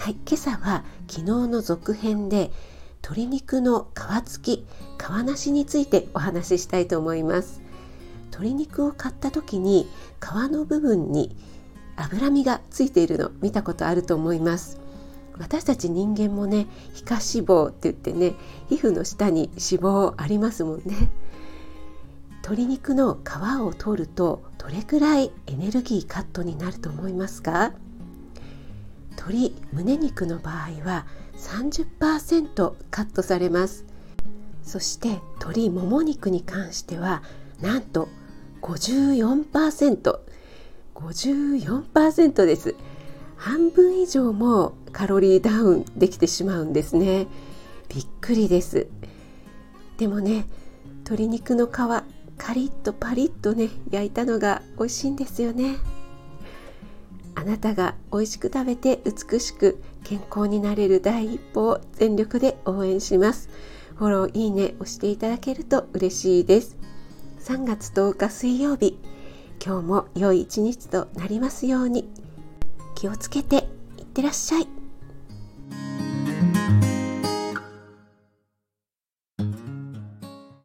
はい、今朝は昨日の続編で鶏肉の皮付き皮なしについてお話ししたいと思います。鶏肉を買った時に皮の部分に脂身がついているの見たことあると思います。私たち人間もね皮下脂肪って言ってね皮膚の下に脂肪ありますもんね。鶏肉の皮を取るとどれくらいエネルギーカットになると思いますか？鶏胸肉の場合は30%カットされます。そして鶏もも肉に関してはなんと 54%54% 54です。半分以上もカロリーダウンできてしまうんですね。びっくりです。でもね鶏肉の皮カリッとパリッとね焼いたのが美味しいんですよね。あなたが美味しく食べて美しく健康になれる第一歩を全力で応援します。フォローいいね押していただけると嬉しいです。3月10日水曜日今日も良い一日となりますように。気をつけていってらっしゃい。